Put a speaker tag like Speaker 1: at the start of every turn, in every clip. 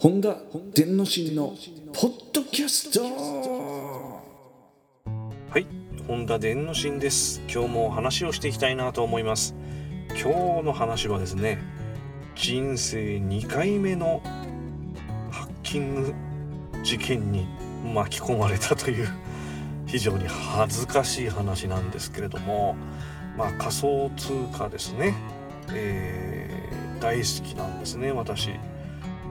Speaker 1: 本田伝之進のポッドキャスト
Speaker 2: はい、本田伝之進です。今日も話をしていきたいなと思います。今日の話はですね、人生2回目のハッキング事件に巻き込まれたという非常に恥ずかしい話なんですけれども、まあ仮想通貨ですね、えー大好きなんですね、私。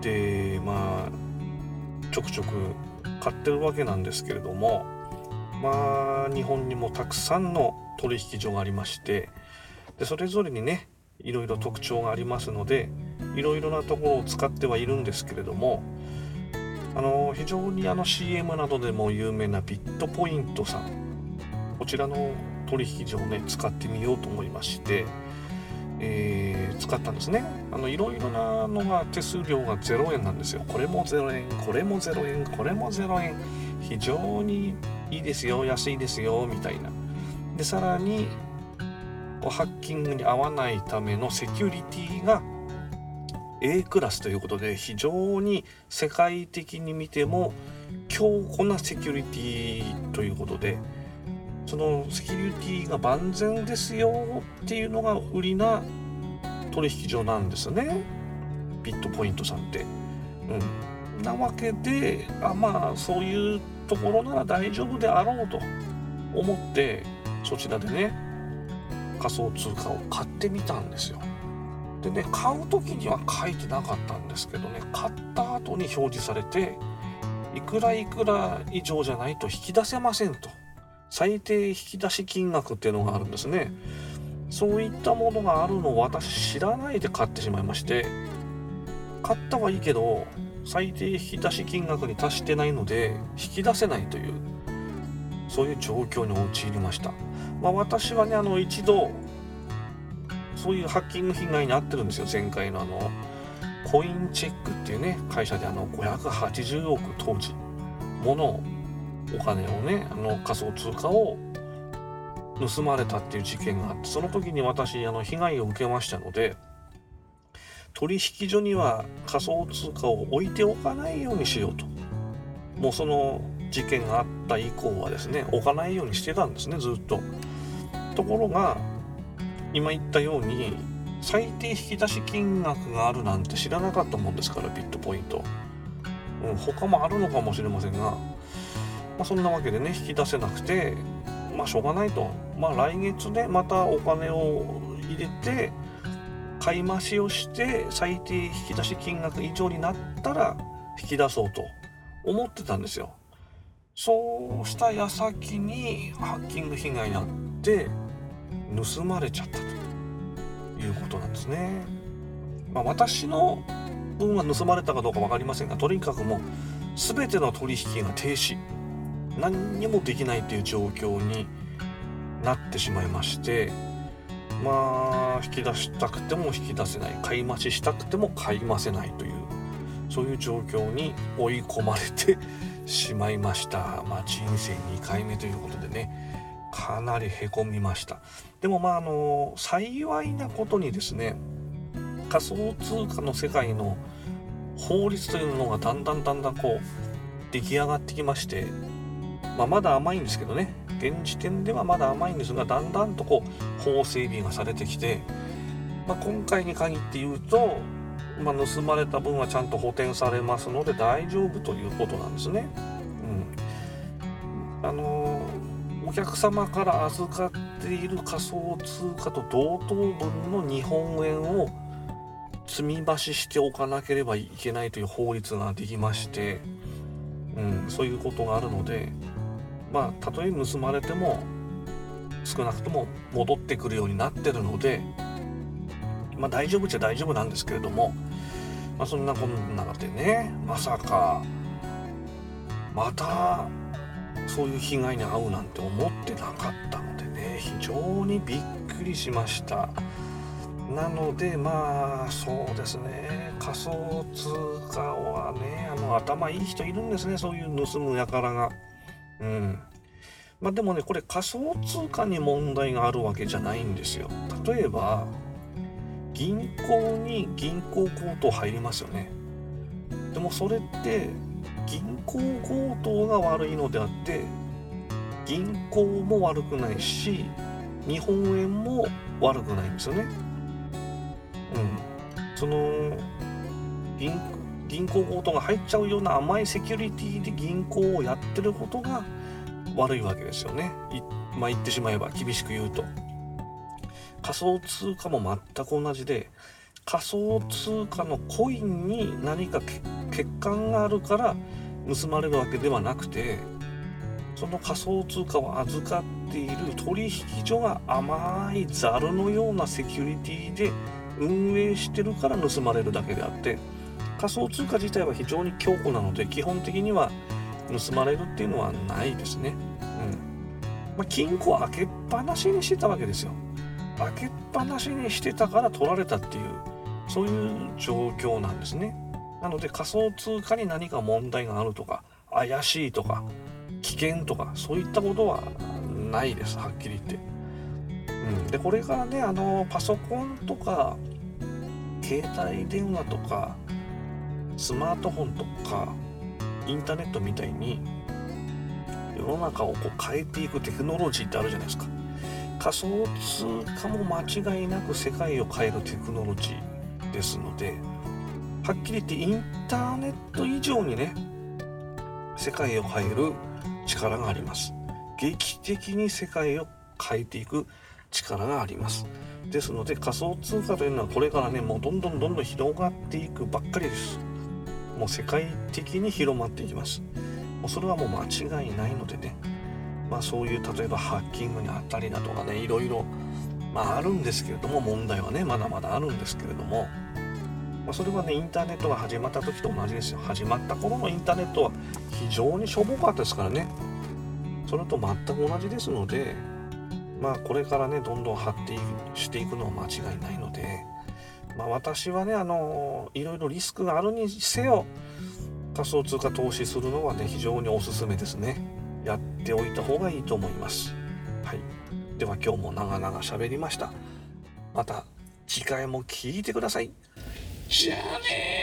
Speaker 2: で、まあちょくちょく買ってるわけなんですけれども、まあ日本にもたくさんの取引所がありましてでそれぞれにねいろいろ特徴がありますのでいろいろなところを使ってはいるんですけれどもあの非常にあの CM などでも有名なビットポイントさんこちらの取引所をね使ってみようと思いまして、えー使ったんですね。あのいろいろなのが手数料が0円なんですよ。これも0円これも0円これも0円。非常にいいですよ安いですよみたいな。でさらにハッキングに合わないためのセキュリティが A クラスということで非常に世界的に見ても強固なセキュリティということでそのセキュリティが万全ですよっていうのが売りな取引所なんですねビットポイントさんって。うん、なわけであまあそういうところなら大丈夫であろうと思ってそちらでね仮想通貨を買ってみたんですよ。でね買う時には書いてなかったんですけどね買った後に表示されていくらいくら以上じゃないと引き出せませんと最低引き出し金額っていうのがあるんですね。そういったものがあるのを私知らないで買ってしまいまして買ったはいいけど最低引き出し金額に達してないので引き出せないというそういう状況に陥りました、まあ、私はねあの一度そういうハッキング被害に遭ってるんですよ前回のあのコインチェックっていうね会社であの580億当時ものをお金をねあの仮想通貨を盗まれたっていう事件があってその時に私あの被害を受けましたので取引所には仮想通貨を置いておかないようにしようと。もうその事件があった以降はですね置かないようにしてたんですねずっと。ところが今言ったように最低引き出し金額があるなんて知らなかったもんですからビットポイント、うん、他もあるのかもしれませんが、まあ、そんなわけでね引き出せなくてまあしょうがないと。まあ来月ねまたお金を入れて買い増しをして最低引き出し金額以上になったら引き出そうと思ってたんですよ。そうした矢先にハッキング被害に遭って盗まれちゃったということなんですね、まあ、私の分は盗まれたかどうか分かりませんがとにかくもう全ての取引が停止。何にもできないという状況になってしまいましてまあ引き出したくても引き出せない。買い増ししたくても買い増せないというそういう状況に追い込まれてしまいました。まあ人生2回目ということでねかなりへこみました。でもまああの幸いなことにですね仮想通貨の世界の法律というのがだんだんだんだんこう出来上がってきましてまあ、まだ甘いんですけどね現時点ではまだ甘いんですがだんだんとこう法整備がされてきて、まあ、今回に限って言うと、まあ、盗まれた分はちゃんと補填されますので大丈夫ということなんですね。うん、あのお客様から預かっている仮想通貨と同等分の日本円を積み増ししておかなければいけないという法律ができまして、うん、そういうことがあるのでまあたとえ盗まれても少なくとも戻ってくるようになってるのでまあ大丈夫っちゃ大丈夫なんですけれどもまあそんなこんなでねまさかまたそういう被害に遭うなんて思ってなかったのでね非常にびっくりしました。なのでまあそうですね仮想通貨はねあの頭いい人いるんですねそういう盗む輩が。うん。まあでもねこれ仮想通貨に問題があるわけじゃないんですよ。例えば銀行に銀行強盗入りますよね。でもそれって銀行強盗が悪いのであって銀行も悪くないし日本円も悪くないんですよね。うん、その銀銀行強盗が入っちゃうような甘いセキュリティで銀行をやってることが悪いわけですよね。まあ、言ってしまえば厳しく言うと。仮想通貨も全く同じで仮想通貨のコインに何か欠陥があるから盗まれるわけではなくてその仮想通貨を預かっている取引所が甘いザルのようなセキュリティで運営してるから盗まれるだけであって仮想通貨自体は非常に強固なので基本的には盗まれるっていうのはないですね。うんまあ、金庫を開けっぱなしにしてたわけですよ。開けっぱなしにしてたから取られたっていうそういう状況なんですね。なので仮想通貨に何か問題があるとか怪しいとか危険とかそういったことはないですはっきり言って。うん、でこれからねあのパソコンとか携帯電話とかスマートフォンとかインターネットみたいに世の中をこう変えていくテクノロジーってあるじゃないですか。仮想通貨も間違いなく世界を変えるテクノロジーですのではっきり言ってインターネット以上にね世界を変える力があります。劇的に世界を変えていく力があります。ですので仮想通貨というのはこれからねもうどんどんどんどん広がっていくばっかりです。もう世界的に広まっていきます。もうそれはもう間違いないのでね。まあそういう例えばハッキングにあったりだとかねいろいろまああるんですけれども問題はねまだまだあるんですけれども。まあ、それはねインターネットが始まった時と同じですよ。始まった頃のインターネットは非常にしょぼかったですからね。それと全く同じですのでまあこれからねどんどん発展していくのは間違いないので。まあ私はねあのいろいろリスクがあるにせよ仮想通貨投資するのはね非常におすすめですね。やっておいた方がいいと思います。はい。では今日も長々喋りました。また次回も聞いてください。じゃあね